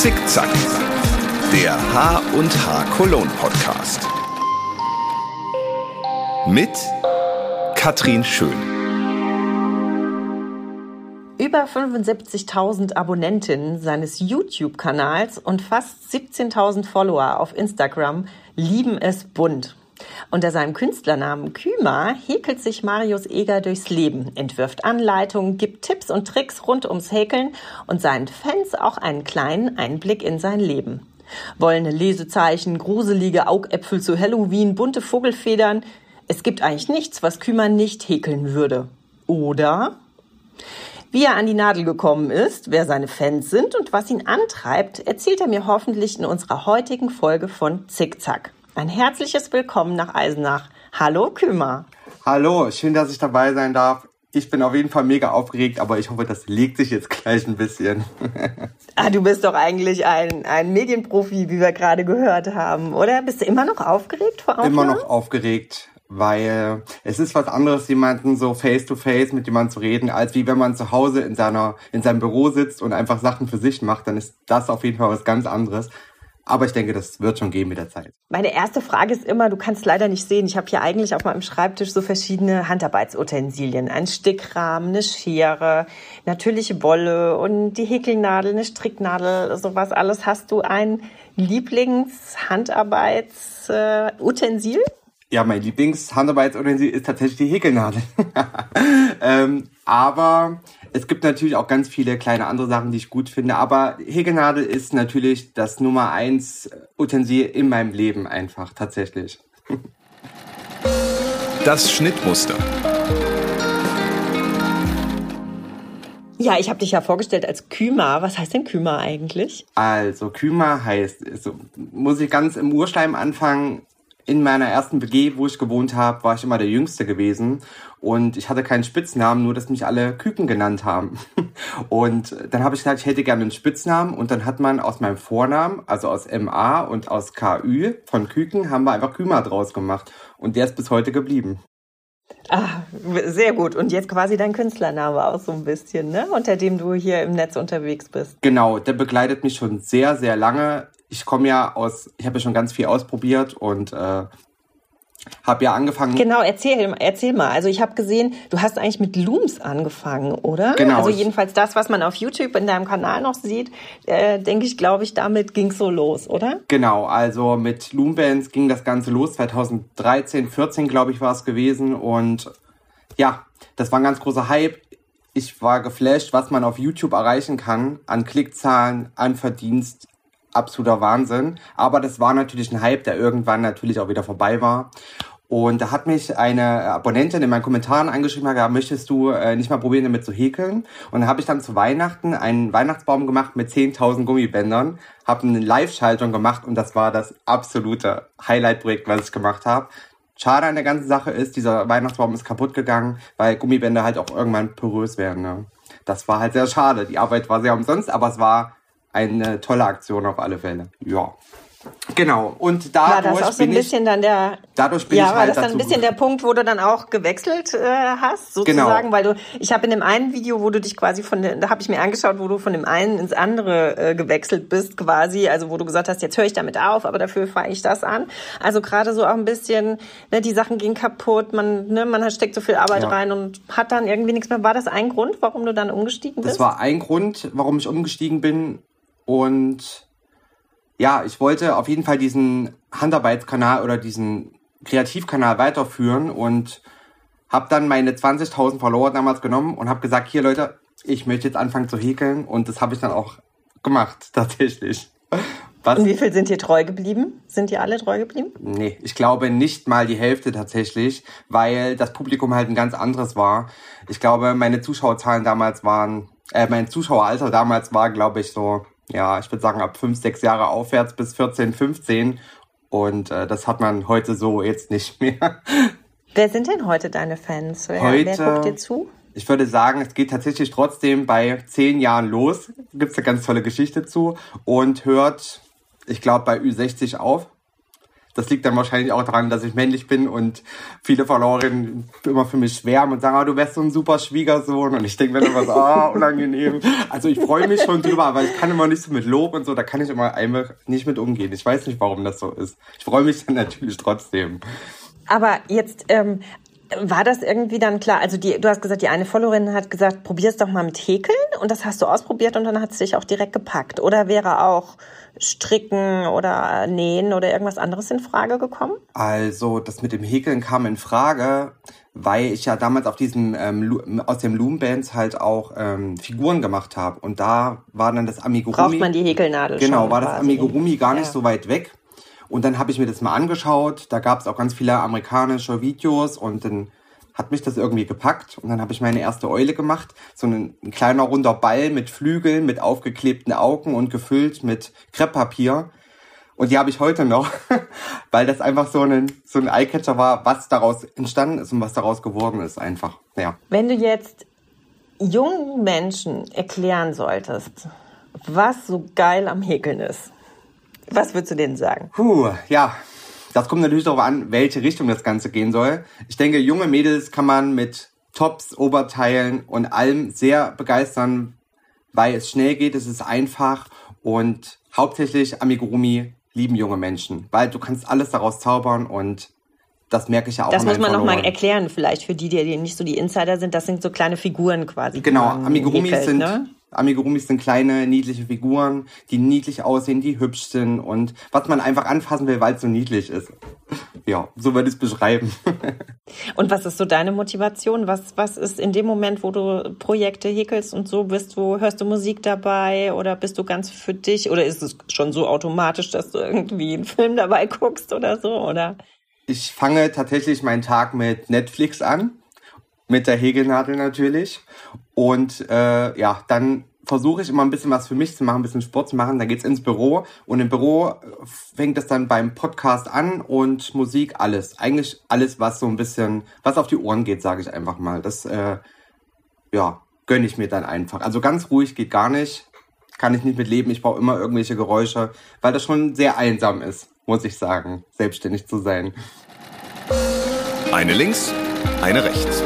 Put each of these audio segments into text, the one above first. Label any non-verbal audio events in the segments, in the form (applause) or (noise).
Zickzack, der H und H Cologne Podcast. Mit Katrin Schön. Über 75.000 Abonnentinnen seines YouTube-Kanals und fast 17.000 Follower auf Instagram lieben es bunt. Unter seinem Künstlernamen Küma häkelt sich Marius Eger durchs Leben, entwirft Anleitungen, gibt Tipps und Tricks rund ums Häkeln und seinen Fans auch einen kleinen Einblick in sein Leben. Wollene Lesezeichen, gruselige Augäpfel zu Halloween, bunte Vogelfedern. Es gibt eigentlich nichts, was Küma nicht häkeln würde. Oder? Wie er an die Nadel gekommen ist, wer seine Fans sind und was ihn antreibt, erzählt er mir hoffentlich in unserer heutigen Folge von Zickzack. Ein herzliches Willkommen nach Eisenach. Hallo Kümer. Hallo, schön, dass ich dabei sein darf. Ich bin auf jeden Fall mega aufgeregt, aber ich hoffe, das legt sich jetzt gleich ein bisschen. (laughs) ah, du bist doch eigentlich ein, ein Medienprofi, wie wir gerade gehört haben, oder? Bist du immer noch aufgeregt vor Aufnahmen? Immer noch aufgeregt, weil es ist was anderes, jemanden so face to face mit jemandem zu reden, als wie wenn man zu Hause in seiner, in seinem Büro sitzt und einfach Sachen für sich macht, dann ist das auf jeden Fall was ganz anderes. Aber ich denke, das wird schon gehen mit der Zeit. Meine erste Frage ist immer, du kannst leider nicht sehen, ich habe hier eigentlich auf meinem Schreibtisch so verschiedene Handarbeitsutensilien. Ein Stickrahmen, eine Schere, natürliche Wolle und die Häkelnadel, eine Stricknadel, sowas alles. Hast du ein Lieblingshandarbeitsutensil? Ja, mein Lieblingshandarbeitsutensil ist tatsächlich die Häkelnadel. (laughs) ähm, aber es gibt natürlich auch ganz viele kleine andere Sachen, die ich gut finde. Aber Häkelnadel ist natürlich das Nummer eins Utensil in meinem Leben einfach, tatsächlich. (laughs) Das Schnittmuster. Ja, ich habe dich ja vorgestellt als Küma. Was heißt denn Küma eigentlich? Also Küma heißt, also, muss ich ganz im Urschleim anfangen, in meiner ersten WG, wo ich gewohnt habe, war ich immer der Jüngste gewesen und ich hatte keinen Spitznamen, nur dass mich alle Küken genannt haben. (laughs) Und dann habe ich gesagt, ich hätte gerne einen Spitznamen und dann hat man aus meinem Vornamen, also aus MA und aus KÜ von Küken, haben wir einfach Küma draus gemacht und der ist bis heute geblieben. Ah, sehr gut. Und jetzt quasi dein Künstlername auch so ein bisschen, ne? Unter dem du hier im Netz unterwegs bist. Genau, der begleitet mich schon sehr, sehr lange ich komme ja aus, ich habe ja schon ganz viel ausprobiert und äh, habe ja angefangen. Genau, erzähl, erzähl mal. Also ich habe gesehen, du hast eigentlich mit Looms angefangen, oder? Genau. Also jedenfalls das, was man auf YouTube in deinem Kanal noch sieht, äh, denke ich, glaube ich, damit ging so los, oder? Genau, also mit Loombands ging das Ganze los. 2013, 14, glaube ich, war es gewesen. Und ja, das war ein ganz großer Hype. Ich war geflasht, was man auf YouTube erreichen kann an Klickzahlen, an Verdienst, absoluter Wahnsinn. Aber das war natürlich ein Hype, der irgendwann natürlich auch wieder vorbei war. Und da hat mich eine Abonnentin in meinen Kommentaren angeschrieben, gesagt, möchtest du äh, nicht mal probieren, damit zu häkeln? Und dann habe ich dann zu Weihnachten einen Weihnachtsbaum gemacht mit 10.000 Gummibändern, habe eine Live-Schaltung gemacht und das war das absolute Highlight-Projekt, was ich gemacht habe. Schade an der ganzen Sache ist, dieser Weihnachtsbaum ist kaputt gegangen, weil Gummibänder halt auch irgendwann porös werden. Ne? Das war halt sehr schade. Die Arbeit war sehr umsonst, aber es war eine tolle Aktion auf alle Fälle. Ja. Genau. Und dadurch war das auch so ein bisschen ich, dann der. Dadurch bin ja, ich war halt das dann ein bisschen der Punkt, wo du dann auch gewechselt äh, hast, sozusagen, genau. weil du. Ich habe in dem einen Video, wo du dich quasi von, da habe ich mir angeschaut, wo du von dem einen ins andere äh, gewechselt bist, quasi, also wo du gesagt hast, jetzt höre ich damit auf, aber dafür fange ich das an. Also gerade so auch ein bisschen, ne, die Sachen gehen kaputt, man, ne, man steckt so viel Arbeit ja. rein und hat dann irgendwie nichts mehr. War das ein Grund, warum du dann umgestiegen bist? Das war ein Grund, warum ich umgestiegen bin und ja, ich wollte auf jeden Fall diesen Handarbeitskanal oder diesen Kreativkanal weiterführen und habe dann meine 20.000 Follower damals genommen und habe gesagt, hier Leute, ich möchte jetzt anfangen zu häkeln und das habe ich dann auch gemacht, (laughs) tatsächlich. Was? Und wie viel sind hier treu geblieben? Sind die alle treu geblieben? Nee, ich glaube nicht mal die Hälfte tatsächlich, weil das Publikum halt ein ganz anderes war. Ich glaube, meine Zuschauerzahlen damals waren, äh, mein Zuschaueralter damals war, glaube ich, so ja, ich würde sagen ab fünf, sechs Jahre aufwärts bis 14, 15. Und äh, das hat man heute so jetzt nicht mehr. (laughs) Wer sind denn heute deine Fans? Wer, heute, wer guckt dir zu? Ich würde sagen, es geht tatsächlich trotzdem bei zehn Jahren los. Gibt es eine ganz tolle Geschichte zu und hört, ich glaube, bei Ü60 auf. Das liegt dann wahrscheinlich auch daran, dass ich männlich bin und viele Followerinnen immer für mich schwärmen und sagen, oh, du wärst so ein super Schwiegersohn. Und ich denke mir immer so, ah, (laughs) unangenehm. Also ich freue mich schon drüber, aber ich kann immer nicht so mit Lob und so, da kann ich immer einfach nicht mit umgehen. Ich weiß nicht, warum das so ist. Ich freue mich dann natürlich trotzdem. Aber jetzt ähm, war das irgendwie dann klar? Also die, du hast gesagt, die eine Followerin hat gesagt, probier's doch mal mit Häkeln und das hast du ausprobiert und dann hat es dich auch direkt gepackt. Oder wäre auch Stricken oder Nähen oder irgendwas anderes in Frage gekommen? Also das mit dem Häkeln kam in Frage, weil ich ja damals auf diesem ähm, aus dem Loom Bands halt auch ähm, Figuren gemacht habe und da war dann das Amigurumi. Braucht man die Häkelnadel Genau, schon war das Amigurumi gar nicht ja. so weit weg. Und dann habe ich mir das mal angeschaut. Da gab es auch ganz viele amerikanische Videos und dann hat mich das irgendwie gepackt und dann habe ich meine erste Eule gemacht. So ein, ein, kleiner runder Ball mit Flügeln, mit aufgeklebten Augen und gefüllt mit Krepppapier. Und die habe ich heute noch, (laughs) weil das einfach so ein, so ein Eyecatcher war, was daraus entstanden ist und was daraus geworden ist einfach. Ja. Wenn du jetzt jungen Menschen erklären solltest, was so geil am Häkeln ist, was würdest du denen sagen? Puh, ja. Das kommt natürlich darauf an, welche Richtung das Ganze gehen soll. Ich denke, junge Mädels kann man mit Tops, Oberteilen und allem sehr begeistern, weil es schnell geht, es ist einfach und hauptsächlich Amigurumi lieben junge Menschen, weil du kannst alles daraus zaubern und das merke ich ja auch. Das muss man nochmal erklären, vielleicht für die, die nicht so die Insider sind. Das sind so kleine Figuren quasi. Genau, Amigurumis sind ne? Amigurumis sind kleine, niedliche Figuren, die niedlich aussehen, die hübsch sind und was man einfach anfassen will, weil es so niedlich ist. (laughs) Ja, so würde ich es beschreiben. (laughs) und was ist so deine Motivation? Was, was ist in dem Moment, wo du Projekte häkelst und so, bist du, hörst du Musik dabei oder bist du ganz für dich oder ist es schon so automatisch, dass du irgendwie einen Film dabei guckst oder so, oder? Ich fange tatsächlich meinen Tag mit Netflix an mit der Häkelnadel natürlich. Und äh, ja, dann versuche ich immer ein bisschen was für mich zu machen, ein bisschen Sport zu machen. Dann geht's ins Büro und im Büro fängt es dann beim Podcast an und Musik, alles. Eigentlich alles, was so ein bisschen, was auf die Ohren geht, sage ich einfach mal. Das, äh, ja, gönne ich mir dann einfach. Also ganz ruhig geht gar nicht. Kann ich nicht mit leben. Ich brauche immer irgendwelche Geräusche, weil das schon sehr einsam ist, muss ich sagen, selbstständig zu sein. Eine links, eine rechts.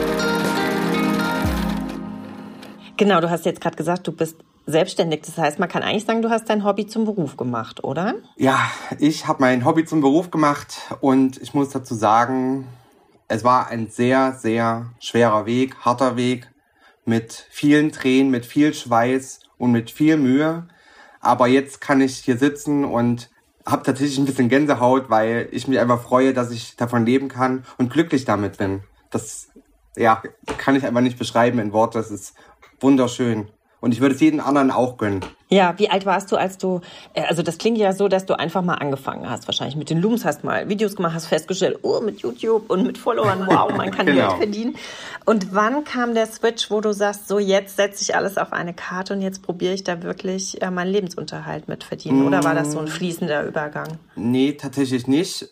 Genau, du hast jetzt gerade gesagt, du bist selbstständig. Das heißt, man kann eigentlich sagen, du hast dein Hobby zum Beruf gemacht, oder? Ja, ich habe mein Hobby zum Beruf gemacht und ich muss dazu sagen, es war ein sehr, sehr schwerer Weg, harter Weg mit vielen Tränen, mit viel Schweiß und mit viel Mühe. Aber jetzt kann ich hier sitzen und habe tatsächlich ein bisschen Gänsehaut, weil ich mich einfach freue, dass ich davon leben kann und glücklich damit bin. Das ja, kann ich einfach nicht beschreiben in Worte. Das ist wunderschön. Und ich würde es jedem anderen auch gönnen. Ja, wie alt warst du, als du, äh, also das klingt ja so, dass du einfach mal angefangen hast, wahrscheinlich mit den Looms, hast mal Videos gemacht, hast festgestellt, oh, mit YouTube und mit Followern, wow, man kann genau. Geld verdienen. Und wann kam der Switch, wo du sagst, so jetzt setze ich alles auf eine Karte und jetzt probiere ich da wirklich äh, meinen Lebensunterhalt mit verdienen? Oder war das so ein fließender Übergang? Nee, tatsächlich nicht.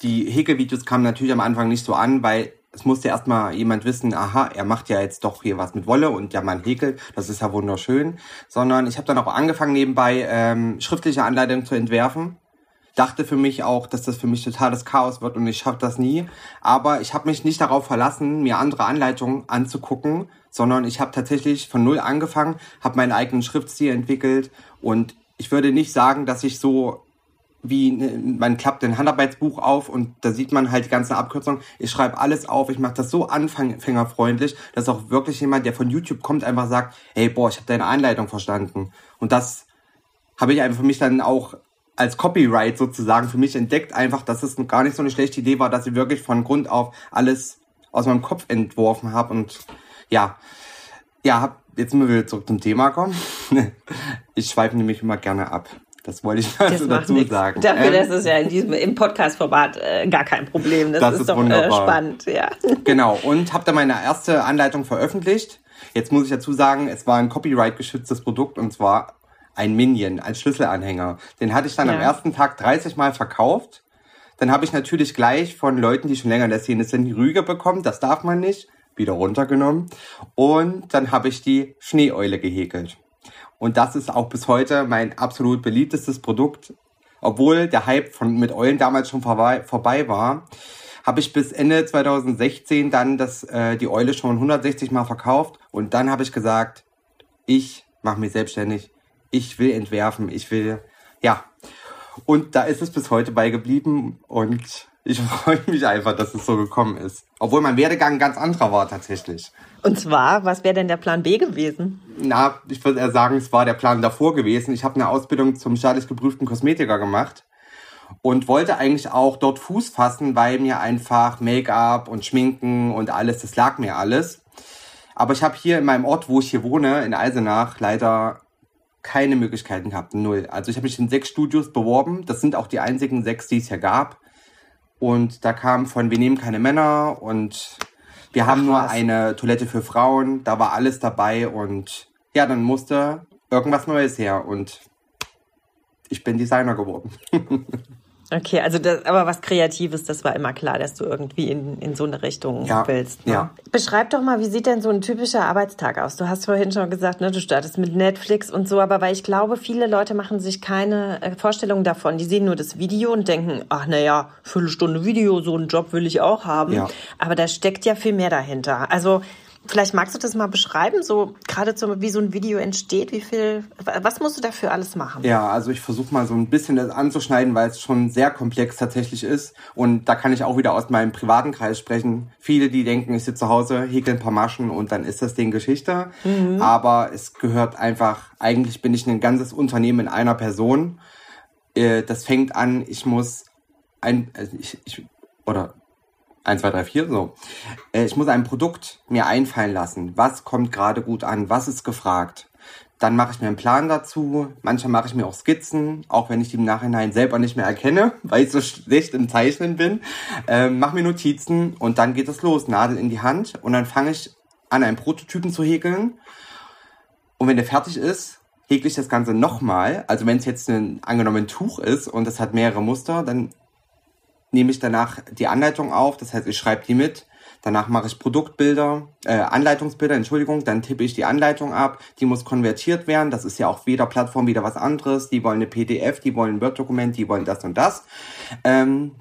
Die Häkelvideos kamen natürlich am Anfang nicht so an, weil es musste erstmal jemand wissen, aha, er macht ja jetzt doch hier was mit Wolle und ja, man häkelt, das ist ja wunderschön. Sondern ich habe dann auch angefangen, nebenbei ähm, schriftliche Anleitungen zu entwerfen. Dachte für mich auch, dass das für mich totales Chaos wird und ich schaffe das nie. Aber ich habe mich nicht darauf verlassen, mir andere Anleitungen anzugucken, sondern ich habe tatsächlich von null angefangen, habe meinen eigenen Schriftstil entwickelt und ich würde nicht sagen, dass ich so wie ne, man klappt ein Handarbeitsbuch auf und da sieht man halt die ganzen Abkürzungen. Ich schreibe alles auf, ich mache das so anfängerfreundlich, dass auch wirklich jemand, der von YouTube kommt, einfach sagt, hey, boah, ich habe deine Einleitung verstanden. Und das habe ich einfach für mich dann auch als Copyright sozusagen für mich entdeckt, einfach, dass es gar nicht so eine schlechte Idee war, dass ich wirklich von Grund auf alles aus meinem Kopf entworfen habe und ja, ja, hab, jetzt müssen wir wieder zurück zum Thema kommen. (laughs) ich schweife nämlich immer gerne ab. Das wollte ich (laughs) mal so dazu nix. sagen. Dafür, ähm, das ist ja in diesem, im Podcast-Format äh, gar kein Problem. Das, das ist, ist, doch äh, spannend, ja. (laughs) Genau, und habe da meine erste Anleitung veröffentlicht. Jetzt muss ich dazu sagen, es war ein Copyright-geschütztes Produkt und zwar ein Minion als Schlüsselanhänger. Den hatte ich dann ja. am ersten Tag 30 Mal verkauft. Dann habe ich natürlich gleich von Leuten, die schon länger in der Szene sind, die Rüge bekommen. Das darf man nicht. Wieder runtergenommen. Und dann habe ich die Schneeeule gehäkelt. Und das ist auch bis heute mein absolut beliebtestes Produkt. obwohl der Hype von mit Eulen damals schon vorbei, vorbei war, habe ich bis Ende 2016 dann das, äh, die Eule schon 160 Mal verkauft und dann habe ich gesagt, ich mache mich selbstständig, ich will entwerfen, ich will, ja. Und da ist es bis heute beigeblieben und ich (laughs) freue mich einfach, dass es so gekommen ist. Obwohl mein Werdegang ein ganz anderer war tatsächlich. Und zwar, was wäre denn der Plan B gewesen? Na, ich würde eher sagen, es war der Plan davor gewesen. Ich habe eine Ausbildung zum staatlich geprüften Kosmetiker gemacht und wollte eigentlich auch dort Fuß fassen, weil mir einfach Make-up und Schminken und alles, das lag mir alles. Aber ich habe hier in meinem Ort, wo ich hier wohne, in Eisenach, leider keine Möglichkeiten gehabt, null. Also ich habe mich in sechs Studios beworben. Das sind auch die einzigen sechs, die es hier gab. Und da kam von, wir nehmen keine Männer und wir haben Ach, nur eine Toilette für Frauen. Da war alles dabei und ja, dann musste irgendwas Neues her und ich bin Designer geworden. (laughs) Okay, also das, aber was Kreatives, das war immer klar, dass du irgendwie in, in so eine Richtung ja, willst. Ne? Ja. Beschreib doch mal, wie sieht denn so ein typischer Arbeitstag aus? Du hast vorhin schon gesagt, ne, du startest mit Netflix und so, aber weil ich glaube, viele Leute machen sich keine äh, Vorstellung davon. Die sehen nur das Video und denken, ach naja, Viertelstunde Video, so einen Job will ich auch haben. Ja. Aber da steckt ja viel mehr dahinter. Also Vielleicht magst du das mal beschreiben, so gerade so, wie so ein Video entsteht, wie viel, was musst du dafür alles machen? Ja, also ich versuche mal so ein bisschen das anzuschneiden, weil es schon sehr komplex tatsächlich ist. Und da kann ich auch wieder aus meinem privaten Kreis sprechen. Viele, die denken, ich sitze zu Hause, häkel ein paar Maschen und dann ist das Ding Geschichte. Mhm. Aber es gehört einfach, eigentlich bin ich ein ganzes Unternehmen in einer Person. Äh, das fängt an, ich muss ein, also ich, ich oder 1, 2, 3, 4, so. Äh, ich muss ein Produkt mir einfallen lassen. Was kommt gerade gut an? Was ist gefragt? Dann mache ich mir einen Plan dazu. Manchmal mache ich mir auch Skizzen, auch wenn ich die im Nachhinein selber nicht mehr erkenne, (laughs) weil ich so schlecht im Zeichnen bin. Ähm, mache mir Notizen und dann geht es los. Nadel in die Hand und dann fange ich an, einen Prototypen zu häkeln. Und wenn der fertig ist, häkle ich das Ganze nochmal. Also wenn es jetzt ein angenommen Tuch ist und es hat mehrere Muster, dann nehme ich danach die Anleitung auf, das heißt, ich schreibe die mit. Danach mache ich Produktbilder, äh, Anleitungsbilder, Entschuldigung, dann tippe ich die Anleitung ab, die muss konvertiert werden, das ist ja auf jeder Plattform wieder was anderes, die wollen eine PDF, die wollen ein Word-Dokument, die wollen das und das. Ähm,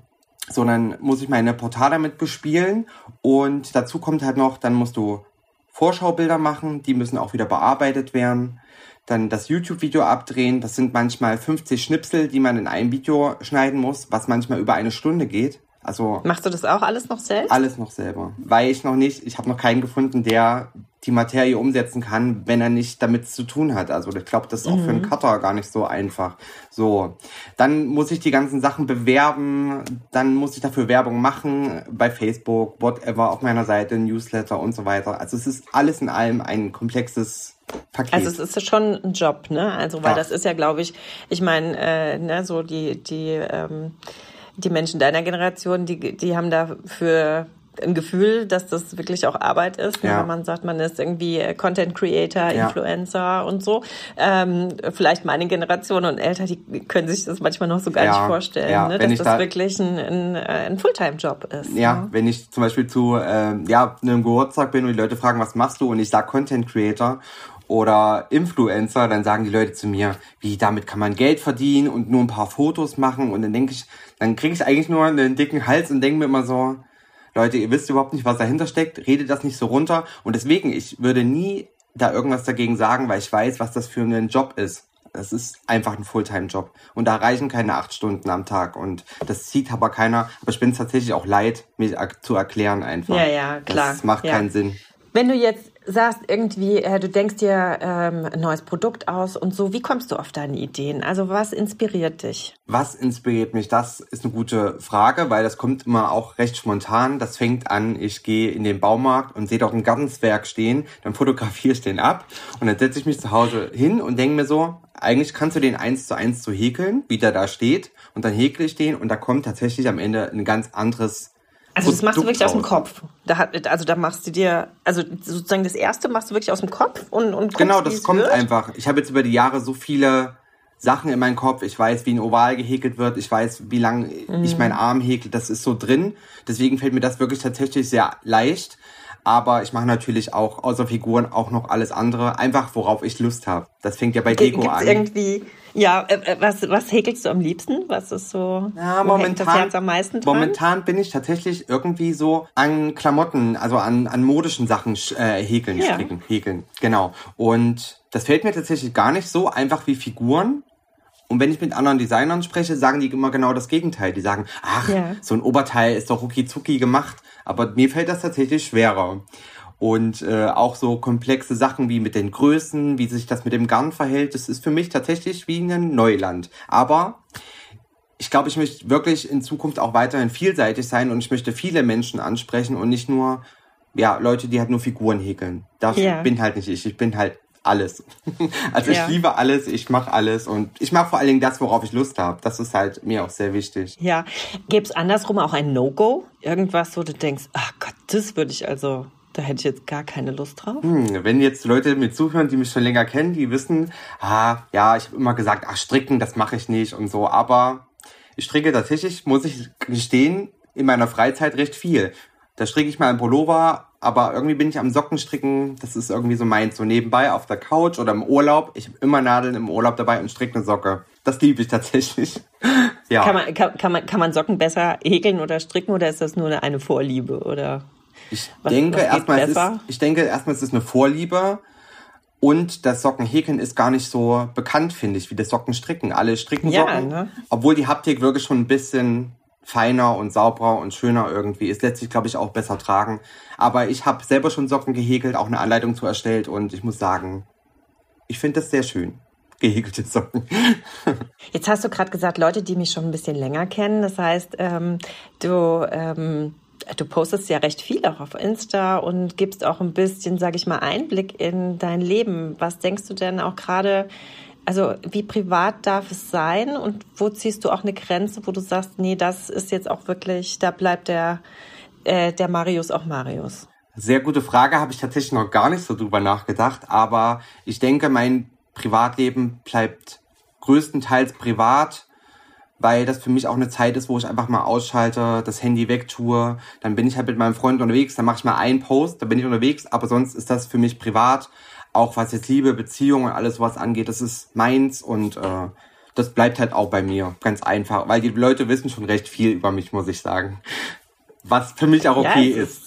sondern muss ich meine Portale damit bespielen. Und dazu kommt halt noch, dann musst du Vorschaubilder machen, die müssen auch wieder bearbeitet werden dann das YouTube-Video abdrehen. Das sind manchmal 50 Schnipsel, die man in einem Video schneiden muss, was manchmal über eine Stunde geht. Also machst du das auch alles noch selbst? Alles noch selber, weil ich noch nicht, ich habe noch keinen gefunden, der die Materie umsetzen kann, wenn er nicht damit zu tun hat. Also ich glaube, das ist auch mhm. für einen mhm. Cutter gar nicht so einfach. So, dann muss ich die ganzen Sachen bewerben, dann muss ich dafür Werbung machen bei Facebook, whatever, auf meiner Seite, Newsletter und so weiter. Also es ist alles in allem ein komplexes Paket. Also es ist schon ein Job, ne? Also weil ja. das ist ja, glaube ich, ich meine, äh, ne, so die die ähm, die Menschen deiner Generation, die die haben dafür ein Gefühl, dass das wirklich auch Arbeit ist, ne? ja. wenn man sagt, man ist irgendwie Content Creator, Influencer ja. und so. Ähm, vielleicht meine Generation und älter, die können sich das manchmal noch so gar ja. nicht vorstellen, ne? dass das da wirklich ein, ein, ein Fulltime-Job ist. Ja, ne? wenn ich zum Beispiel zu äh, ja, einem Geburtstag bin und die Leute fragen, was machst du? Und ich sage Content Creator oder Influencer, dann sagen die Leute zu mir, wie damit kann man Geld verdienen und nur ein paar Fotos machen und dann denke ich, dann kriege ich eigentlich nur einen dicken Hals und denke mir immer so, Leute, ihr wisst überhaupt nicht, was dahinter steckt, redet das nicht so runter und deswegen, ich würde nie da irgendwas dagegen sagen, weil ich weiß, was das für ein Job ist. Das ist einfach ein Fulltime-Job. Und da reichen keine acht Stunden am Tag. Und das sieht aber keiner. Aber ich bin es tatsächlich auch leid, mir zu erklären einfach. Ja, ja, klar. Das macht ja. keinen Sinn. Wenn du jetzt sagst irgendwie, äh, du denkst dir ähm, ein neues Produkt aus und so, wie kommst du auf deine Ideen? Also was inspiriert dich? Was inspiriert mich? Das ist eine gute Frage, weil das kommt immer auch recht spontan. Das fängt an, ich gehe in den Baumarkt und sehe dort ein Gartenswerk stehen, dann fotografiere ich den ab und dann setze ich mich zu Hause hin und denke mir so, eigentlich kannst du den eins zu eins so häkeln, wie der da steht und dann häkle ich den und da kommt tatsächlich am Ende ein ganz anderes also das machst du wirklich aus dem Kopf. Da hat, also da machst du dir, also sozusagen das erste machst du wirklich aus dem Kopf und, und guckst, Genau, das kommt wird. einfach. Ich habe jetzt über die Jahre so viele Sachen in meinem Kopf. Ich weiß, wie ein Oval gehäkelt wird. Ich weiß, wie lang mhm. ich meinen Arm häkel. Das ist so drin. Deswegen fällt mir das wirklich tatsächlich sehr leicht. Aber ich mache natürlich auch außer Figuren auch noch alles andere, einfach worauf ich Lust habe. Das fängt ja bei Deko Gibt's an. irgendwie, ja, äh, äh, was, was häkelst du am liebsten? Was ist so, Ja, momentan, am meisten dran? momentan bin ich tatsächlich irgendwie so an Klamotten, also an, an modischen Sachen äh, häkeln, Ja. stricken, häkeln, genau. Und das fällt mir tatsächlich gar nicht so einfach wie Figuren. Und wenn ich mit anderen Designern spreche, sagen die immer genau das Gegenteil. Die sagen, ach, Ja. so ein Oberteil ist doch rucki zucki gemacht. Aber mir fällt das tatsächlich schwerer. Und äh, auch so komplexe Sachen wie mit den Größen, wie sich das mit dem Garn verhält, das ist für mich tatsächlich wie ein Neuland. Aber ich glaube, ich möchte wirklich in Zukunft auch weiterhin vielseitig sein und ich möchte viele Menschen ansprechen und nicht nur ja Leute, die halt nur Figuren häkeln. Das Ja. bin halt nicht ich. Ich bin halt alles. (laughs) also Ja. ich liebe alles, ich mache alles und ich mache vor allen Dingen das, worauf ich Lust habe. Das ist halt mir auch sehr wichtig. Ja, gäbe es andersrum auch ein No-Go? Irgendwas, wo du denkst, ach Gott, das würde ich also, da hätte ich jetzt gar keine Lust drauf. Hm, wenn jetzt Leute mir zuhören, die mich schon länger kennen, die wissen, ah, ja, ich habe immer gesagt, ach, stricken, das mache ich nicht und so, aber ich stricke tatsächlich, muss ich gestehen, in meiner Freizeit recht viel. Da stricke ich mal ein Pullover, aber irgendwie bin ich am Sockenstricken, das ist irgendwie so meins, so nebenbei auf der Couch oder im Urlaub. Ich habe immer Nadeln im Urlaub dabei und stricke eine Socke. Das liebe ich tatsächlich. (laughs) ja. Kann man, kann, kann, man, kann man Socken besser häkeln oder stricken oder ist das nur eine, Vorliebe? Oder Ich Was- denke was erstmal, es ist, ich denke erstmal, es ist eine Vorliebe. Und das Sockenhäkeln ist gar nicht so bekannt, finde ich, wie das Sockenstricken. Alle stricken Ja, Socken, ne? obwohl die Haptik wirklich schon ein bisschen feiner und sauberer und schöner irgendwie ist. Lässt sich, glaube ich, auch besser tragen. Aber ich habe selber schon Socken gehäkelt, auch eine Anleitung zu erstellt und ich muss sagen, ich finde das sehr schön. (laughs) Gehäkelte Socken. Jetzt hast du gerade gesagt, Leute, die mich schon ein bisschen länger kennen. Das heißt, ähm, du, ähm, du postest ja recht viel auch auf Insta und gibst auch ein bisschen, sage ich mal, Einblick in dein Leben. Was denkst du denn auch gerade, also wie privat darf es sein? Und wo ziehst du auch eine Grenze, wo du sagst, nee, das ist jetzt auch wirklich, da bleibt der, äh, der Marius auch Marius. Sehr gute Frage, habe ich tatsächlich noch gar nicht so drüber nachgedacht, aber ich denke, mein Privatleben bleibt größtenteils privat, weil das für mich auch eine Zeit ist, wo ich einfach mal ausschalte, das Handy wegtue, dann bin ich halt mit meinem Freund unterwegs, dann mache ich mal einen Post, dann bin ich unterwegs, aber sonst ist das für mich privat, auch was jetzt Liebe, Beziehung und alles sowas angeht, das ist meins und äh, das bleibt halt auch bei mir, ganz einfach, weil die Leute wissen schon recht viel über mich, muss ich sagen. Was für mich auch okay ja, ist.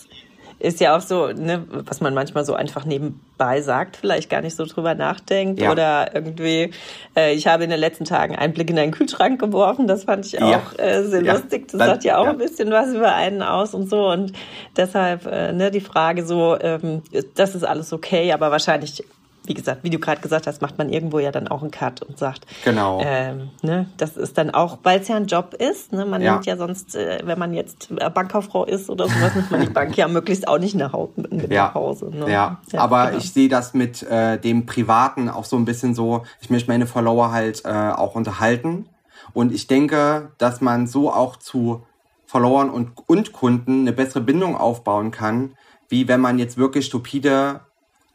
Ist ja auch so, ne, was man manchmal so einfach nebenbei sagt, vielleicht gar nicht so drüber nachdenkt. Ja. Oder irgendwie, äh, ich habe in den letzten Tagen einen Blick in einen Kühlschrank geworfen, das fand ich auch Ja. äh, sehr Ja. lustig. Das Das- sagt ja auch ein bisschen was über einen aus und so. Und deshalb äh, ne, die Frage so, ähm, das ist alles okay, aber wahrscheinlich, wie gesagt, wie du gerade gesagt hast, macht man irgendwo ja dann auch einen Cut und sagt, Genau. ähm, ne, das ist dann auch, weil es ja ein Job ist. Ne, man Ja. nimmt ja sonst, äh, wenn man jetzt äh, Bankkauffrau ist oder sowas, nimmt man die Bank ja möglichst auch nicht nach, mit ja. nach Hause. Ne? Ja. aber genau. ich sehe das mit äh, dem Privaten auch so ein bisschen so, ich möchte meine Follower halt äh, auch unterhalten. Und ich denke, dass man so auch zu Followern und, und Kunden eine bessere Bindung aufbauen kann, wie wenn man jetzt wirklich stupide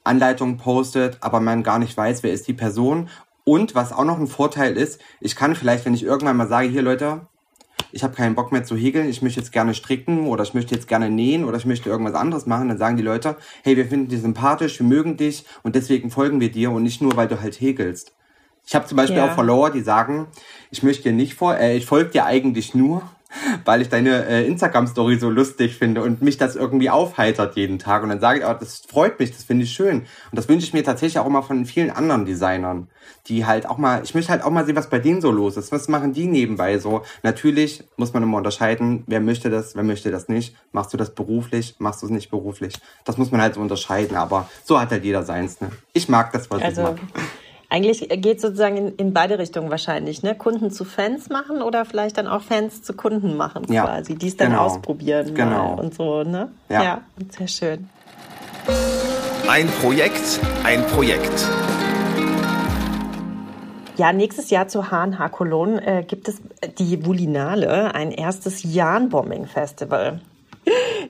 Anleitungen postet, aber man gar nicht weiß, wer ist die Person. Und was auch noch ein Vorteil ist, ich kann vielleicht, wenn ich irgendwann mal sage, hier Leute, ich habe keinen Bock mehr zu häkeln, ich möchte jetzt gerne stricken oder ich möchte jetzt gerne nähen oder ich möchte irgendwas anderes machen, dann sagen die Leute, hey, wir finden dich sympathisch, wir mögen dich und deswegen folgen wir dir und nicht nur, weil du halt häkelst. Ich habe zum Beispiel Ja. auch Follower, die sagen, ich möchte dir nicht vor, äh, ich folge dir eigentlich nur, (laughs) weil ich deine äh, Instagram-Story so lustig finde und mich das irgendwie aufheitert jeden Tag. Und dann sage ich, oh, das freut mich, das finde ich schön. Und das wünsche ich mir tatsächlich auch immer von vielen anderen Designern, die halt auch mal, ich möchte halt auch mal sehen, was bei denen so los ist. Was machen die nebenbei so? Natürlich muss man immer unterscheiden, wer möchte das, wer möchte das nicht. Machst du das beruflich, machst du es nicht beruflich? Das muss man halt so unterscheiden, aber so hat halt jeder seins. Ne? Ich mag das, was ich Also mag. Eigentlich geht sozusagen in, in beide Richtungen wahrscheinlich, ne? Kunden zu Fans machen oder vielleicht dann auch Fans zu Kunden machen Ja, quasi, die es dann genau. ausprobieren Genau. und so, ne? Ja. sehr schön. Ein Projekt, ein Projekt. Ja, nächstes Jahr zu HNH Cologne äh, gibt es die Vulinale, ein erstes Jahn-Bombing-Festival.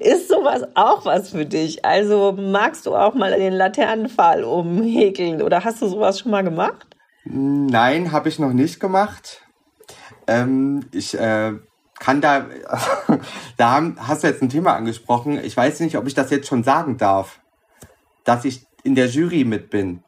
Ist sowas auch was für dich? Also magst du auch mal den Laternenpfahl umhäkeln oder hast du sowas schon mal gemacht? Nein, habe ich noch nicht gemacht. Ähm, ich äh, kann da, (laughs) da hast du jetzt ein Thema angesprochen. Ich weiß nicht, ob ich das jetzt schon sagen darf, dass ich in der Jury mit bin.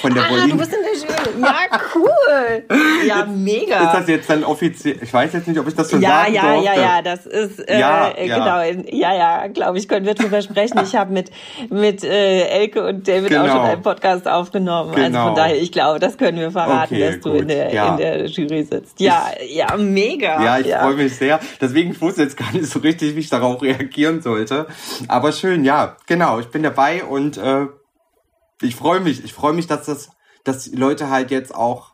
Von der ah, Bolin. du bist in der Jury. Ja, cool. Ja, mega. Ist das jetzt dann offiziell? Ich weiß jetzt nicht, ob ich das schon ja, sagen ja, durfte. Ja, ja, ja, das ist, äh, ja, genau, ja, ja, glaube ich, können wir drüber sprechen. Ich habe mit, mit äh, Elke und David genau. auch schon einen Podcast aufgenommen. Genau. Also von genau. daher, ich glaube, das können wir verraten, okay, dass gut. du in der, ja. in der Jury sitzt. Ja, ich, ja, mega. Ja, ich ja. freue mich sehr. Deswegen ich wusste jetzt gar nicht so richtig, wie ich darauf (laughs) reagieren sollte. Aber schön, ja, genau, ich bin dabei und äh, ich freue mich. Ich freue mich, dass das, dass die Leute halt jetzt auch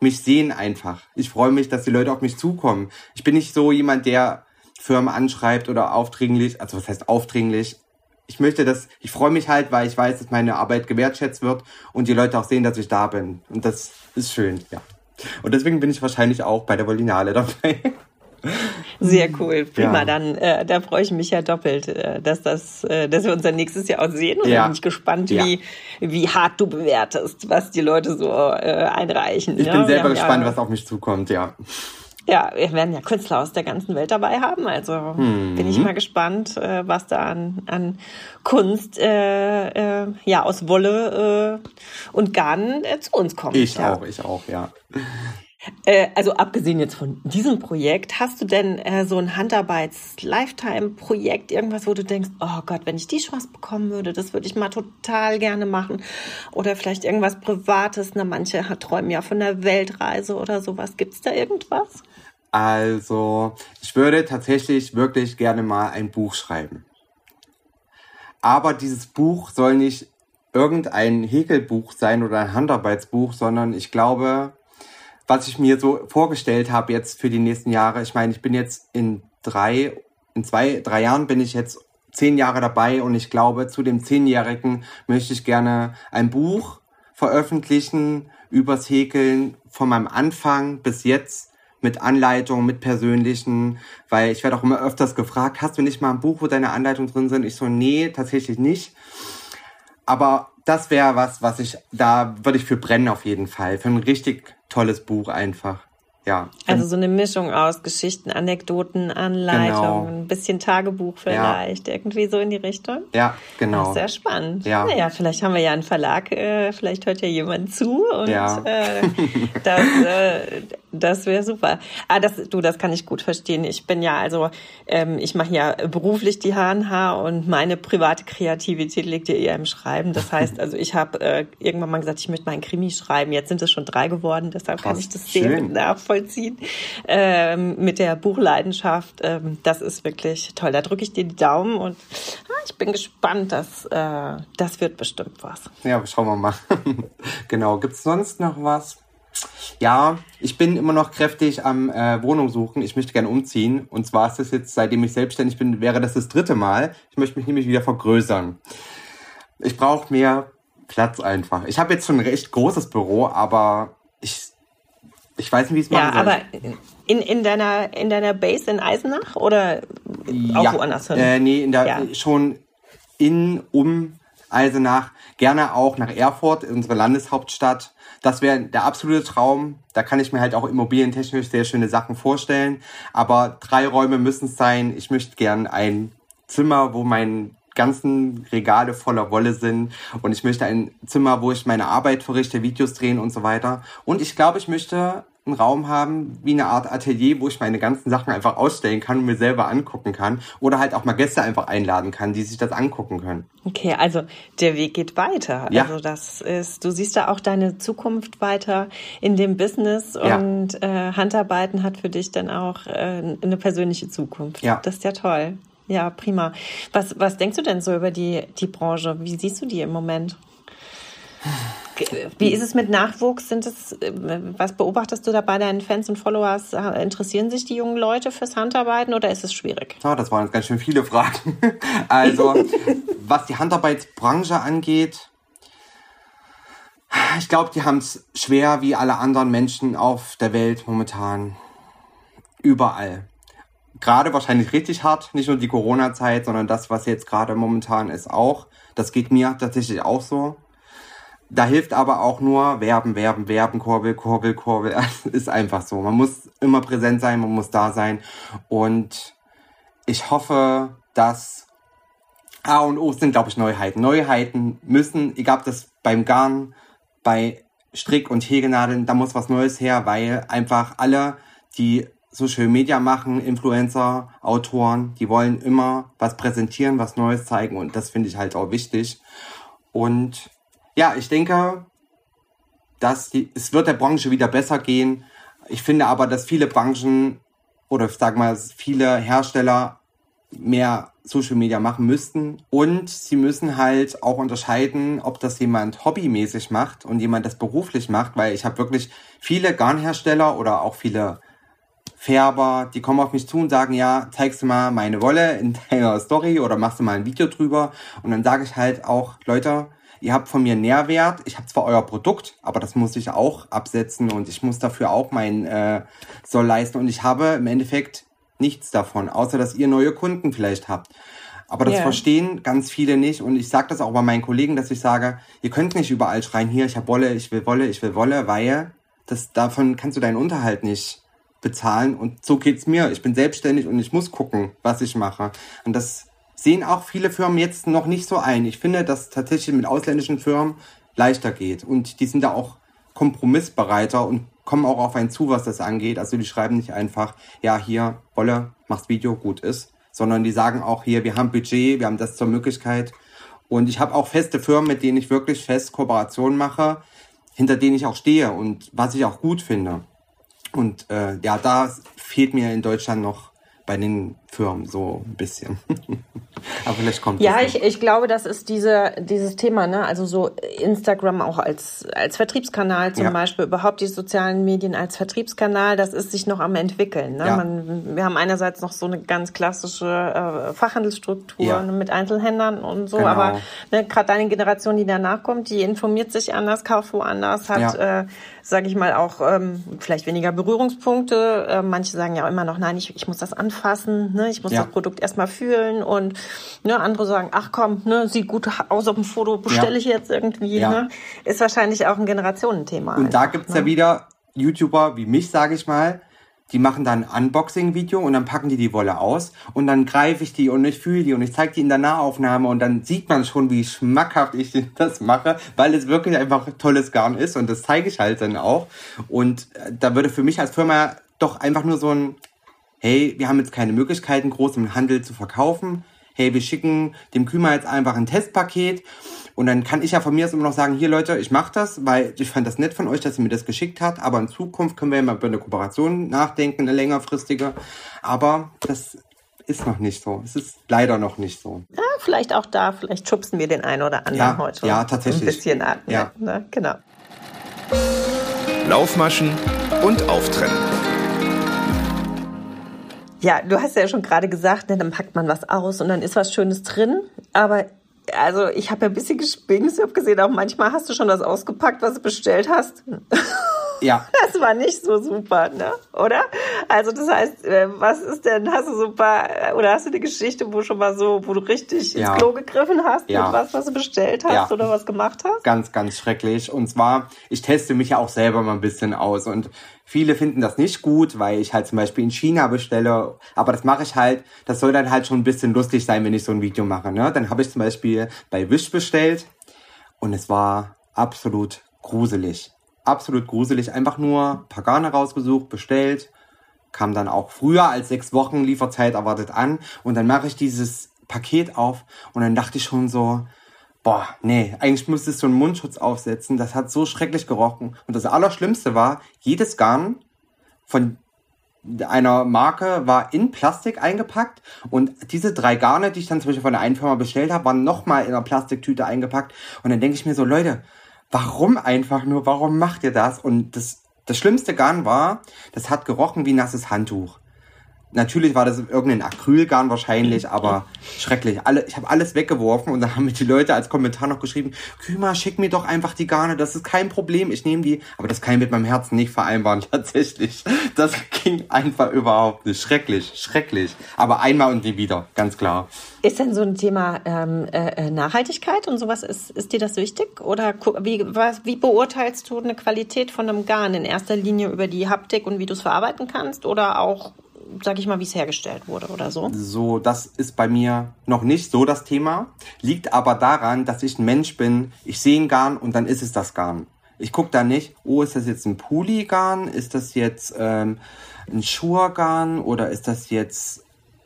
mich sehen einfach. Ich freue mich, dass die Leute auf mich zukommen. Ich bin nicht so jemand, der Firmen anschreibt oder aufdringlich, also was heißt aufdringlich? Ich möchte das, ich freue mich halt, weil ich weiß, dass meine Arbeit gewertschätzt wird und die Leute auch sehen, dass ich da bin. Und das ist schön, ja. Und deswegen bin ich wahrscheinlich auch bei der Berlinale dabei. Sehr cool, prima. Ja. Dann äh, da freue ich mich ja doppelt, äh, dass das, äh, dass wir uns dann nächstes Jahr auch sehen. Und ja. bin ich gespannt, ja. wie wie hart du bewertest, was die Leute so äh, einreichen. Ich ne? bin selber gespannt, was auf mich zukommt. Ja. Ja, wir werden ja Künstler aus der ganzen Welt dabei haben. Also hm. bin ich mal gespannt, äh, was da an, an Kunst äh, äh, ja aus Wolle äh, und Garn äh, zu uns kommt. Ich ja. auch, ich auch, ja. Äh, also abgesehen jetzt von diesem Projekt, hast du denn äh, so ein Handarbeits-Lifetime-Projekt, irgendwas, wo du denkst, oh Gott, wenn ich die Chance bekommen würde, das würde ich mal total gerne machen. Oder vielleicht irgendwas Privates, na, manche träumen ja von der Weltreise oder sowas. Gibt es da irgendwas? Also, ich würde tatsächlich wirklich gerne mal ein Buch schreiben. Aber dieses Buch soll nicht irgendein Häkelbuch sein oder ein Handarbeitsbuch, sondern ich glaube, was ich mir so vorgestellt habe jetzt für die nächsten Jahre. Ich meine, ich bin jetzt in drei, in zwei, drei Jahren bin ich jetzt zehn Jahre dabei und ich glaube, zu dem Zehnjährigen möchte ich gerne ein Buch veröffentlichen übers Häkeln von meinem Anfang bis jetzt mit Anleitungen, mit persönlichen, weil ich werde auch immer öfters gefragt, hast du nicht mal ein Buch, wo deine Anleitungen drin sind? Ich so, nee, tatsächlich nicht. Aber das wäre was, was ich, da würde ich für brennen auf jeden Fall. Für ein richtig tolles Buch einfach ja. Also so eine Mischung aus Geschichten, Anekdoten, Anleitungen, genau. ein bisschen Tagebuch vielleicht, ja. irgendwie so in die Richtung. Ja, genau. sehr spannend. Ja. Naja, vielleicht haben wir ja einen Verlag, äh, vielleicht hört ja jemand zu und ja. äh, (laughs) das, äh, das wäre super. Ah, das, du, das kann ich gut verstehen. Ich bin ja also, ähm, ich mache ja beruflich die HNH und meine private Kreativität liegt ja eher im Schreiben. Das heißt, also ich habe äh, irgendwann mal gesagt, ich möchte mal ein Krimi schreiben. Jetzt sind es schon drei geworden, deshalb Krass, kann ich das sehr nachvollziehen nachvollziehen ähm, mit der Buchleidenschaft. Ähm, das ist wirklich toll. Da drücke ich dir die Daumen und ah, ich bin gespannt, dass äh, das wird bestimmt was. Ja, schauen wir mal. (laughs) genau. Gibt es sonst noch was? Ja, ich bin immer noch kräftig am äh, Wohnung suchen. Ich möchte gerne umziehen. Und zwar ist das jetzt, seitdem ich selbstständig bin, wäre das das dritte Mal. Ich möchte mich nämlich wieder vergrößern. Ich brauche mehr Platz einfach. Ich habe jetzt schon ein recht großes Büro, aber ich ich weiß nicht, wie es machen Ja, soll. aber in, in, deiner, in deiner Base in Eisenach oder auch ja, woanders hin? Äh, nee, in der, ja. schon in, um Eisenach, gerne auch nach Erfurt, unsere Landeshauptstadt. Das wäre der absolute Traum. Da kann ich mir halt auch immobilientechnisch sehr schöne Sachen vorstellen. Aber drei Räume müssen es sein. Ich möchte gern ein Zimmer, wo mein ganzen Regale voller Wolle sind und ich möchte ein Zimmer, wo ich meine Arbeit verrichte, Videos drehen und so weiter. Und ich glaube, ich möchte einen Raum haben, wie eine Art Atelier, wo ich meine ganzen Sachen einfach ausstellen kann und mir selber angucken kann. Oder halt auch mal Gäste einfach einladen kann, die sich das angucken können. Okay, also der Weg geht weiter. Ja. Also das ist, du siehst da auch deine Zukunft weiter in dem Business und ja. äh, Handarbeiten hat für dich dann auch äh, eine persönliche Zukunft. Ja. Das ist ja toll. Ja, prima. Was, was denkst du denn so über die, die Branche? Wie siehst du die im Moment? (sighs) Wie ist es mit Nachwuchs? Sind es, was beobachtest du da bei deinen Fans und Followers? Interessieren sich die jungen Leute fürs Handarbeiten oder ist es schwierig? Ja, das waren jetzt ganz schön viele Fragen. (laughs) Also, was die Handarbeitsbranche angeht, ich glaube, die haben es schwer wie alle anderen Menschen auf der Welt momentan. Überall gerade wahrscheinlich richtig hart, nicht nur die Corona-Zeit, sondern das, was jetzt gerade momentan ist, auch. Das geht mir tatsächlich auch so. Da hilft aber auch nur werben, werben, werben, Kurbel, Kurbel, Kurbel. (laughs) ist einfach so. Man muss immer präsent sein, man muss da sein. Und ich hoffe, dass A und O sind, glaube ich, Neuheiten. Neuheiten müssen, egal ob das beim Garn, bei Strick- und Häkelnadeln, da muss was Neues her, weil einfach alle, die Social Media machen, Influencer, Autoren, die wollen immer was präsentieren, was Neues zeigen und das finde ich halt auch wichtig. Und ja, ich denke, dass die, es wird der Branche wieder besser gehen. Ich finde aber, dass viele Branchen oder sag mal viele Hersteller mehr Social Media machen müssten. Und sie müssen halt auch unterscheiden, ob das jemand hobbymäßig macht und jemand das beruflich macht, weil ich habe wirklich viele Garnhersteller oder auch viele Färber, die kommen auf mich zu und sagen, ja, zeigst du mal meine Wolle in (laughs) deiner Story oder machst du mal ein Video drüber. Und dann sage ich halt auch, Leute, ihr habt von mir Nährwert. Ich habe zwar euer Produkt, aber das muss ich auch absetzen und ich muss dafür auch mein äh, Soll leisten. Und ich habe im Endeffekt nichts davon, außer dass ihr neue Kunden vielleicht habt. Aber das yeah. verstehen ganz viele nicht. Und ich sage das auch bei meinen Kollegen, dass ich sage, ihr könnt nicht überall schreien, hier, ich habe Wolle, ich will Wolle, ich will Wolle, weil das, davon kannst du deinen Unterhalt nicht bezahlen. Und so geht's mir. Ich bin selbstständig und ich muss gucken, was ich mache. Und das sehen auch viele Firmen jetzt noch nicht so ein. Ich finde, dass tatsächlich mit ausländischen Firmen leichter geht. Und die sind da auch kompromissbereiter und kommen auch auf einen zu, was das angeht. Also die schreiben nicht einfach, ja, hier, Wolle, machst Video, gut ist, sondern die sagen auch hier, wir haben Budget, wir haben das zur Möglichkeit. Und ich habe auch feste Firmen, mit denen ich wirklich fest Kooperationen mache, hinter denen ich auch stehe und was ich auch gut finde. Und äh, ja, da fehlt mir in Deutschland noch bei den Firmen so ein bisschen. (laughs) Aber vielleicht kommt Ja, ich, ich glaube, das ist diese, dieses Thema, ne? Also so Instagram auch als, als Vertriebskanal zum ja. Beispiel, überhaupt die sozialen Medien als Vertriebskanal, das ist sich noch am entwickeln. Ne? Ja. Man, wir haben einerseits noch so eine ganz klassische äh, Fachhandelsstruktur ja. ne, mit Einzelhändlern und so, genau. aber ne, gerade deine Generation, die danach kommt, die informiert sich anders, kauft woanders, hat, äh, sage ich mal, auch ähm, vielleicht weniger Berührungspunkte. Äh, manche sagen ja immer noch, nein, ich, ich muss das anfassen, ne? ich muss das Produkt erstmal fühlen und Ne, andere sagen, ach komm, ne, sieht gut aus auf dem Foto, bestelle ja. ich jetzt irgendwie. Ja. Ne? Ist wahrscheinlich auch ein Generationenthema. Und einfach, da gibt's ne? ja wieder YouTuber wie mich, sage ich mal, die machen dann ein Unboxing-Video und dann packen die die Wolle aus und dann greife ich die und ich fühle die und ich zeige die in der Nahaufnahme und dann sieht man schon, wie schmackhaft ich (laughs) das mache, weil es wirklich einfach tolles Garn ist und das zeige ich halt dann auch. Und äh, da würde für mich als Firma doch einfach nur so ein, hey, wir haben jetzt keine Möglichkeiten, groß im Handel zu verkaufen hey, wir schicken dem Kümer jetzt einfach ein Testpaket und dann kann ich ja von mir aus immer noch sagen, hier Leute, ich mache das, weil ich fand das nett von euch, dass ihr mir das geschickt habt, aber in Zukunft können wir ja mal über eine Kooperation nachdenken, eine längerfristige, aber das ist noch nicht so. Es ist leider noch nicht so. Ja, vielleicht auch da, vielleicht schubsen wir den einen oder anderen ja, heute. Ja, tatsächlich. Ein bisschen an. Ja. Ne? Genau. Laufmaschen und Auftrennen. Ja, du hast ja schon gerade gesagt, ne, dann packt man was aus und dann ist was Schönes drin. Aber also ich habe ja ein bisschen gespinkt. Ich habe gesehen, auch manchmal hast du schon das ausgepackt, was du bestellt hast. (laughs) Ja. (laughs) Das war nicht so super, ne? Oder? Also das heißt, äh, was ist denn, hast du super, äh, oder hast du eine Geschichte, wo schon mal so, wo du richtig ja. ins Klo gegriffen hast ja. mit was, was du bestellt hast ja. oder was gemacht hast? Ganz, ganz schrecklich. Und zwar, ich teste mich ja auch selber mal ein bisschen aus und Viele finden das nicht gut, weil ich halt zum Beispiel in China bestelle. Aber das mache ich halt, das soll dann halt schon ein bisschen lustig sein, wenn ich so ein Video mache. Ne? Dann habe ich zum Beispiel bei Wish bestellt und es war absolut gruselig absolut gruselig. Einfach nur Pagane rausgesucht, bestellt, kam dann auch früher als sechs Wochen Lieferzeit erwartet an und dann mache ich dieses Paket auf und dann dachte ich schon so, boah, nee, eigentlich müsstest du einen Mundschutz aufsetzen. Das hat so schrecklich gerochen. Und das Allerschlimmste war, jedes Garn von einer Marke war in Plastik eingepackt und diese drei Garne, die ich dann zum Beispiel von der einen Firma bestellt habe, waren nochmal in einer Plastiktüte eingepackt und dann denke ich mir so, Leute, warum einfach nur, warum macht ihr das? Und das, das schlimmste Garn war, das hat gerochen wie nasses Handtuch. Natürlich war das irgendein Acrylgarn wahrscheinlich, aber schrecklich. Alle, ich habe alles weggeworfen und dann haben mir die Leute als Kommentar noch geschrieben, Küma, schick mir doch einfach die Garne, das ist kein Problem, ich nehme die. Aber das kann ich mit meinem Herzen nicht vereinbaren, (laughs) tatsächlich. Das ging einfach überhaupt nicht. Schrecklich, schrecklich. Aber einmal und nie wieder, ganz klar. Ist denn so ein Thema ähm, äh, Nachhaltigkeit und sowas, ist, ist dir das wichtig? Oder wie, was, wie beurteilst du eine Qualität von einem Garn? In erster Linie über die Haptik und wie du es verarbeiten kannst oder auch sag ich mal, wie es hergestellt wurde oder so? So, das ist bei mir noch nicht so das Thema. Liegt aber daran, dass ich ein Mensch bin. Ich sehe ein Garn und dann ist es das Garn. Ich gucke da nicht, oh, ist das jetzt ein Puli-Garn? Ist das jetzt ähm, ein Schurgarn? Oder ist das jetzt...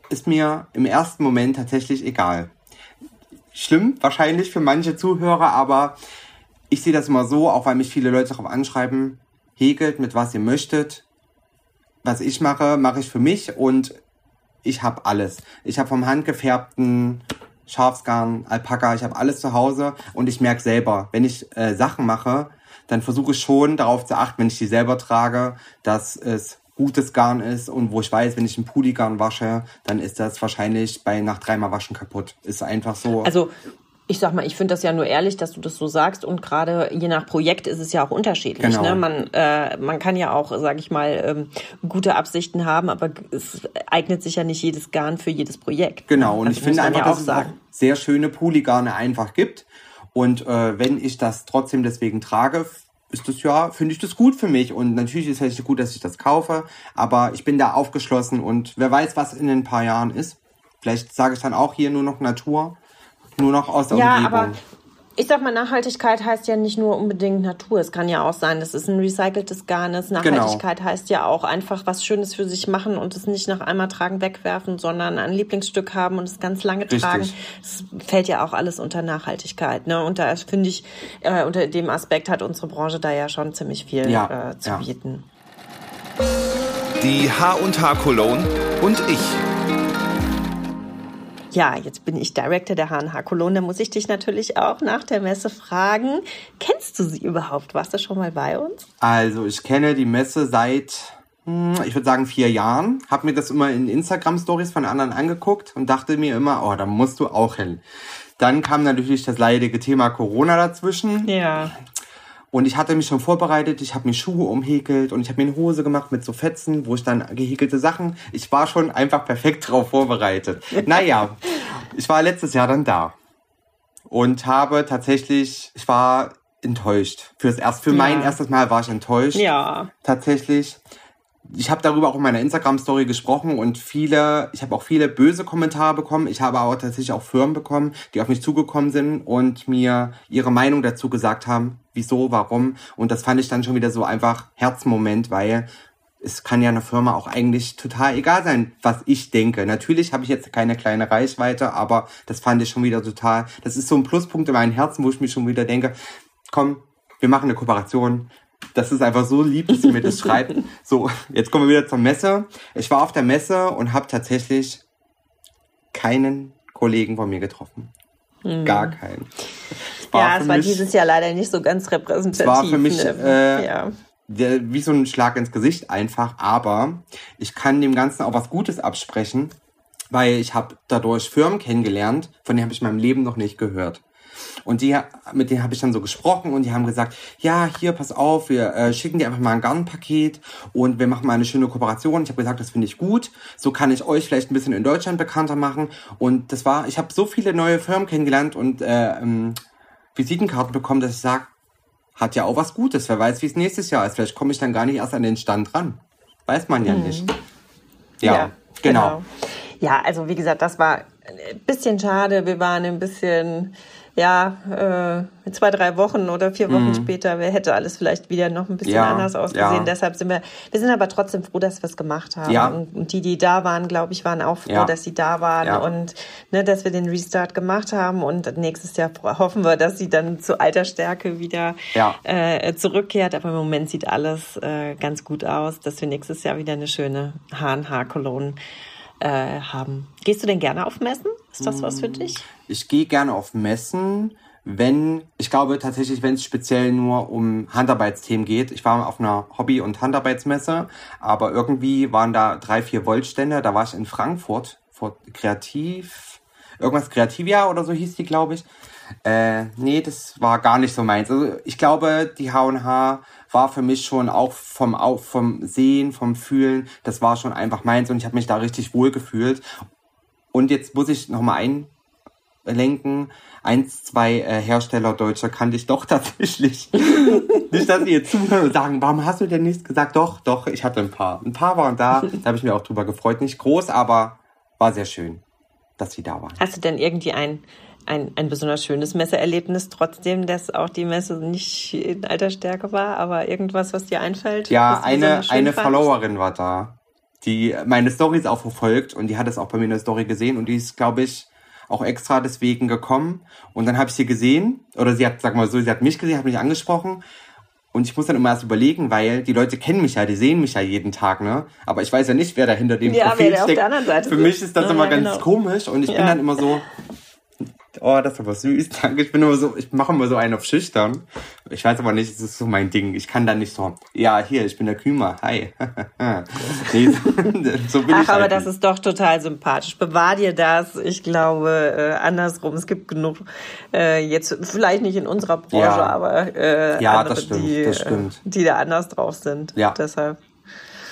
Ist mir im ersten Moment tatsächlich egal. Schlimm wahrscheinlich für manche Zuhörer, aber ich sehe das immer so, auch weil mich viele Leute darauf anschreiben, häkelt mit was ihr möchtet was ich mache, mache ich für mich und ich habe alles. Ich habe vom handgefärbten Schafsgarn, Alpaka, ich habe alles zu Hause und ich merke selber, wenn ich äh, Sachen mache, dann versuche ich schon darauf zu achten, wenn ich die selber trage, dass es gutes Garn ist und wo ich weiß, wenn ich ein Puli-Garn wasche, dann ist das wahrscheinlich bei nach dreimal Waschen kaputt. Ist einfach so. Also ich sag mal, ich finde das ja nur ehrlich, dass du das so sagst und gerade je nach Projekt ist es ja auch unterschiedlich. Genau. Ne? Man, äh, man kann ja auch, sage ich mal, ähm, gute Absichten haben, aber es eignet sich ja nicht jedes Garn für jedes Projekt. Genau, und also ich finde einfach, ja dass es auch sehr schöne Polygarne einfach gibt. Und äh, wenn ich das trotzdem deswegen trage, ist das ja, finde ich das gut für mich. Und natürlich ist es gut, dass ich das kaufe, aber ich bin da aufgeschlossen und wer weiß, was in ein paar Jahren ist. Vielleicht sage ich dann auch hier nur noch Natur nur noch aus der ja, Umgebung. Aber ich sag mal, Nachhaltigkeit heißt ja nicht nur unbedingt Natur. Es kann ja auch sein, dass es ein recyceltes Garn ist. Genau. Nachhaltigkeit genau. heißt ja auch einfach was Schönes für sich machen und es nicht nach einmal tragen, wegwerfen, sondern ein Lieblingsstück haben und es ganz lange Richtig. tragen. Das fällt ja auch alles unter Nachhaltigkeit. Ne? Und da finde ich, äh, unter dem Aspekt hat unsere Branche da ja schon ziemlich viel ja, äh, zu ja. bieten. Die H und H Cologne und ich. Ja, jetzt bin ich Director der HNH Cologne. Da muss ich dich natürlich auch nach der Messe fragen. Kennst du sie überhaupt? Warst du schon mal bei uns? Also, ich kenne die Messe seit, hm, ich würde sagen, vier Jahren. Hab mir das immer in Instagram-Stories von anderen angeguckt und dachte mir immer, oh, da musst du auch hin. Dann kam natürlich das leidige Thema Corona dazwischen. Ja. Und ich hatte mich schon vorbereitet, ich habe mir Schuhe umhäkelt und ich habe mir eine Hose gemacht mit so Fetzen, wo ich dann gehäkelte Sachen. Ich war schon einfach perfekt drauf vorbereitet. (laughs) naja, ich war letztes Jahr dann da und habe tatsächlich, ich war enttäuscht. Fürs erst, für ja. mein erstes Mal war ich enttäuscht. Ja. Tatsächlich ich habe darüber auch in meiner Instagram-Story gesprochen und viele, ich habe auch viele böse Kommentare bekommen. Ich habe aber tatsächlich auch Firmen bekommen, die auf mich zugekommen sind und mir ihre Meinung dazu gesagt haben, wieso, warum. Und das fand ich dann schon wieder so einfach Herzmoment, weil es kann ja einer Firma auch eigentlich total egal sein, was ich denke. Natürlich habe ich jetzt keine kleine Reichweite, aber das fand ich schon wieder total, das ist so ein Pluspunkt in meinem Herzen, wo ich mir schon wieder denke, komm, wir machen eine Kooperation, das ist einfach so lieb, dass sie mir das schreibt. (laughs) So, jetzt kommen wir wieder zur Messe. Ich war auf der Messe und habe tatsächlich keinen Kollegen von mir getroffen. Mhm. Gar keinen. Es ja, es war mich, dieses Jahr leider nicht so ganz repräsentativ. Es war für mich ne? äh, ja. der, wie so ein Schlag ins Gesicht einfach, aber ich kann dem Ganzen auch was Gutes absprechen, weil ich habe dadurch Firmen kennengelernt, von denen habe ich in meinem Leben noch nicht gehört. Und die, mit denen habe ich dann so gesprochen und die haben gesagt, ja, hier, pass auf, wir äh, schicken dir einfach mal ein Garnpaket und wir machen mal eine schöne Kooperation. Ich habe gesagt, das finde ich gut. So kann ich euch vielleicht ein bisschen in Deutschland bekannter machen. Und das war, ich habe so viele neue Firmen kennengelernt und äh, ähm, Visitenkarten bekommen, dass ich sage, hat ja auch was Gutes. Wer weiß, wie es nächstes Jahr ist. Vielleicht komme ich dann gar nicht erst an den Stand ran. Weiß man ja mhm. nicht. Ja, ja genau. genau. Ja, also wie gesagt, das war ein bisschen schade. Wir waren ein bisschen ja, äh, zwei, drei Wochen oder vier Wochen mhm. später hätte alles vielleicht wieder noch ein bisschen ja, anders ausgesehen. Ja. Deshalb sind wir, wir sind aber trotzdem froh, dass wir es gemacht haben. Ja. Und, und, die, die da waren, glaube ich, waren auch froh, dass sie da waren und ne, dass wir den Restart gemacht haben. Und nächstes Jahr hoffen wir, dass sie dann zu alter Stärke wieder äh, zurückkehrt. Aber im Moment sieht alles äh, ganz gut aus, dass wir nächstes Jahr wieder eine schöne H&H-Cologne äh, haben. Gehst du denn gerne auf Messen? Ist das was für dich? Ich gehe gerne auf Messen, wenn, ich glaube tatsächlich, wenn es speziell nur um Handarbeitsthemen geht. Ich war auf einer Hobby- und Handarbeitsmesse, aber irgendwie waren da drei, vier Wollstände. Da war ich in Frankfurt, vor Kreativ, irgendwas Kreativia oder so hieß die, glaube ich. Äh, nee, das war gar nicht so meins. Also ich glaube, die H&H war für mich schon auch vom, vom Sehen, vom Fühlen, das war schon einfach meins und ich habe mich da richtig wohl gefühlt. Und jetzt muss ich nochmal einlenken, eins, zwei äh, Hersteller Deutscher kannte ich doch (laughs) tatsächlich. nicht, dass sie jetzt zuhören und sagen, warum hast du denn nichts gesagt? Doch, doch, ich hatte ein paar. Ein paar waren da, da habe ich mich auch drüber gefreut. Nicht groß, aber war sehr schön, dass sie da waren. Hast du denn irgendwie ein ein, ein besonders schönes Messeerlebnis, trotzdem, dass auch die Messe nicht in alter Stärke war, aber irgendwas, was dir einfällt? Ja, eine, eine Followerin war da, die meine Stories auch verfolgt und die hat es auch bei mir in der Story gesehen und die ist, glaube ich, auch extra deswegen gekommen. Und dann habe ich sie gesehen, oder sie hat, sag mal so, sie hat mich gesehen, hat mich angesprochen. Und ich muss dann immer erst überlegen, weil die Leute kennen mich ja, die sehen mich ja jeden Tag, ne? Aber ich weiß ja nicht, wer da hinter dem ja, Profil steckt. Für mich ist das ja, immer ja, ganz genau. komisch und ich bin dann immer so, Oh, das ist aber süß. (laughs) Danke. Ich bin immer so, ich mache immer so einen auf schüchtern. Ich weiß aber nicht, es ist so mein Ding. Ich kann da nicht so, ja, hier, ich bin der Kümer. Hi. (laughs) nee, so, (laughs) so Ach, aber halt das ist doch total sympathisch. Bewahr dir das. Ich glaube, äh, andersrum. Es gibt genug, äh, jetzt vielleicht nicht in unserer Branche, ja. aber äh, ja, andere, das stimmt, die, das stimmt. Die da anders drauf sind. Ja. Deshalb.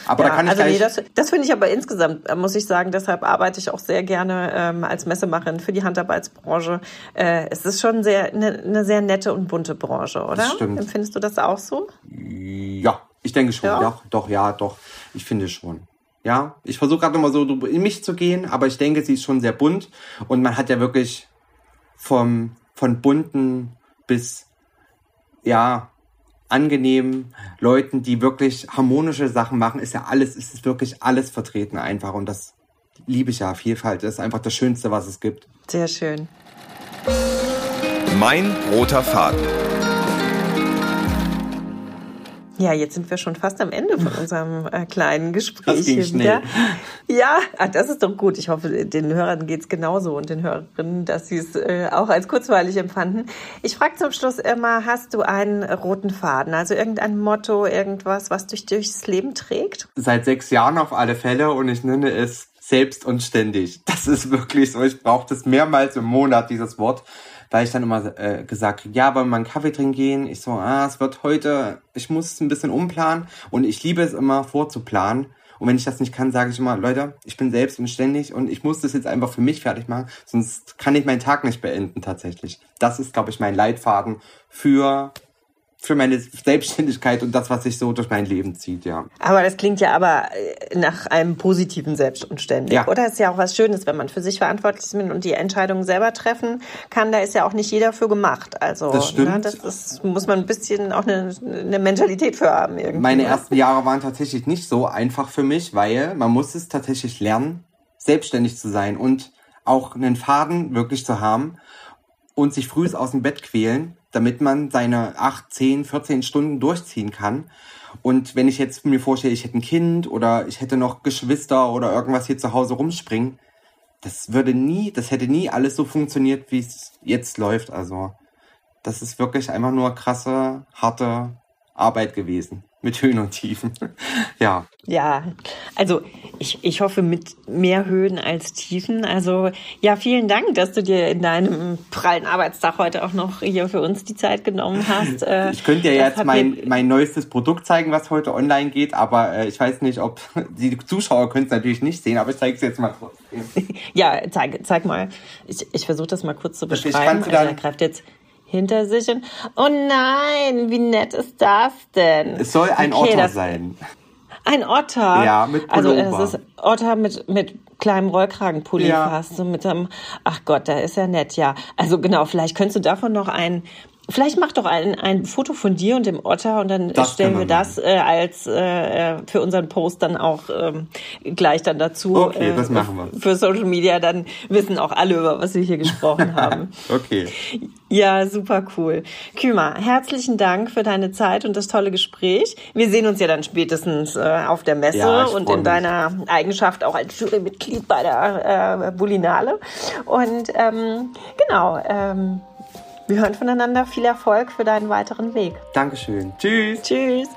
Aber ja, da kann ich also nee, das, das finde ich aber insgesamt, äh, muss ich sagen, deshalb arbeite ich auch sehr gerne ähm, als Messemacherin für die Handarbeitsbranche. Äh, es ist schon sehr eine, eine sehr nette und bunte Branche, oder? Das stimmt. Empfindest du das auch so? Ja, ich denke schon. Ja. Doch, doch, ja, doch. Ich finde schon. Ja, ich versuche gerade immer so in mich zu gehen, aber ich denke, sie ist schon sehr bunt und man hat ja wirklich vom von bunten bis ja angenehmen Leuten, die wirklich harmonische Sachen machen, ist ja alles, ist wirklich alles vertreten einfach. Und das liebe ich ja. Vielfalt das ist einfach das Schönste, was es gibt. Sehr schön. Mein roter Faden. Ja, jetzt sind wir schon fast am Ende von (laughs) unserem äh, kleinen Gespräch. Das ging schnell. Ja, ach, das ist doch gut. Ich hoffe, den Hörern geht's genauso und den Hörerinnen, dass sie es äh, auch als kurzweilig empfanden. Ich frage zum Schluss immer, hast du einen roten Faden, also irgendein Motto, irgendwas, was dich durchs Leben trägt? Seit sechs Jahren auf alle Fälle und ich nenne es selbst und ständig. Das ist wirklich so. Ich brauche das mehrmals im Monat, dieses Wort weil ich dann immer äh, gesagt ja, wollen wir mal einen Kaffee trinken gehen? Ich so, ah, es wird heute, ich muss es ein bisschen umplanen und ich liebe es immer vorzuplanen. Und wenn ich das nicht kann, sage ich immer, Leute, ich bin selbst und ständig und ich muss das jetzt einfach für mich fertig machen, sonst kann ich meinen Tag nicht beenden tatsächlich. Das ist, glaube ich, mein Leitfaden für für meine Selbstständigkeit und das, was sich so durch mein Leben zieht, ja. Aber das klingt ja aber äh, nach einem positiven Selbst und ständig. Ja. Oder ist ja auch was Schönes, wenn man für sich verantwortlich ist und die Entscheidungen selber treffen kann. Da ist ja auch nicht jeder für gemacht. Also das stimmt. Ne, das ist, muss man ein bisschen auch eine, eine Mentalität für haben. Irgendwie. Meine ersten Jahre waren tatsächlich nicht so einfach für mich, weil man muss es tatsächlich lernen, selbstständig zu sein und auch einen Faden wirklich zu haben und sich früh aus dem Bett quälen damit man seine 8, 10, 14 Stunden durchziehen kann. Und wenn ich jetzt mir vorstelle, ich hätte ein Kind oder ich hätte noch Geschwister oder irgendwas hier zu Hause rumspringen, das würde nie, das hätte nie alles so funktioniert, wie es jetzt läuft. Also, das ist wirklich einfach nur krasse, harte Arbeit gewesen mit Höhen und Tiefen. (laughs) ja. Ja, also ich, ich hoffe mit mehr Höhen als Tiefen. Also ja, vielen Dank, dass du dir in deinem prallen Arbeitstag heute auch noch hier für uns die Zeit genommen hast. Äh, (laughs) ich könnte ja jetzt mein, mein neuestes Produkt zeigen, was heute online geht, aber äh, ich weiß nicht, ob (laughs) die Zuschauer können es natürlich nicht sehen, aber ich zeige es jetzt mal trotzdem. ja, zeig, zeig mal. Ich, ich versuche das mal kurz zu beschreiben. Ich also, er greift jetzt hinter sich und oh nein, wie nett ist das denn? Es soll ein okay, Otter sein. Ein Otter? Ja, mit Pullover. Also es ist Otter mit, mit kleinem Rollkragenpulli ja. fast. So mit einem, ach Gott, da ist ja nett, ja. Also genau, vielleicht könntest du davon noch ein Vielleicht mach doch ein, ein Foto von dir und dem Otter und dann das stellen wir das äh, als äh, für unseren Post dann auch ähm, gleich dann dazu. Okay, äh, das machen wir. Für Social Media, dann wissen auch alle, über was wir hier gesprochen (laughs) haben. okay. Ja, super cool. Kümer, herzlichen Dank für deine Zeit und das tolle Gespräch. Wir sehen uns ja dann spätestens äh, auf der Messe ja, und in mich. deiner Eigenschaft auch als Jurymitglied bei der äh, Bullinale. Und ähm, genau, ähm, Wir hören voneinander. Viel Erfolg für deinen weiteren Weg. Dankeschön. Tschüss. Tschüss.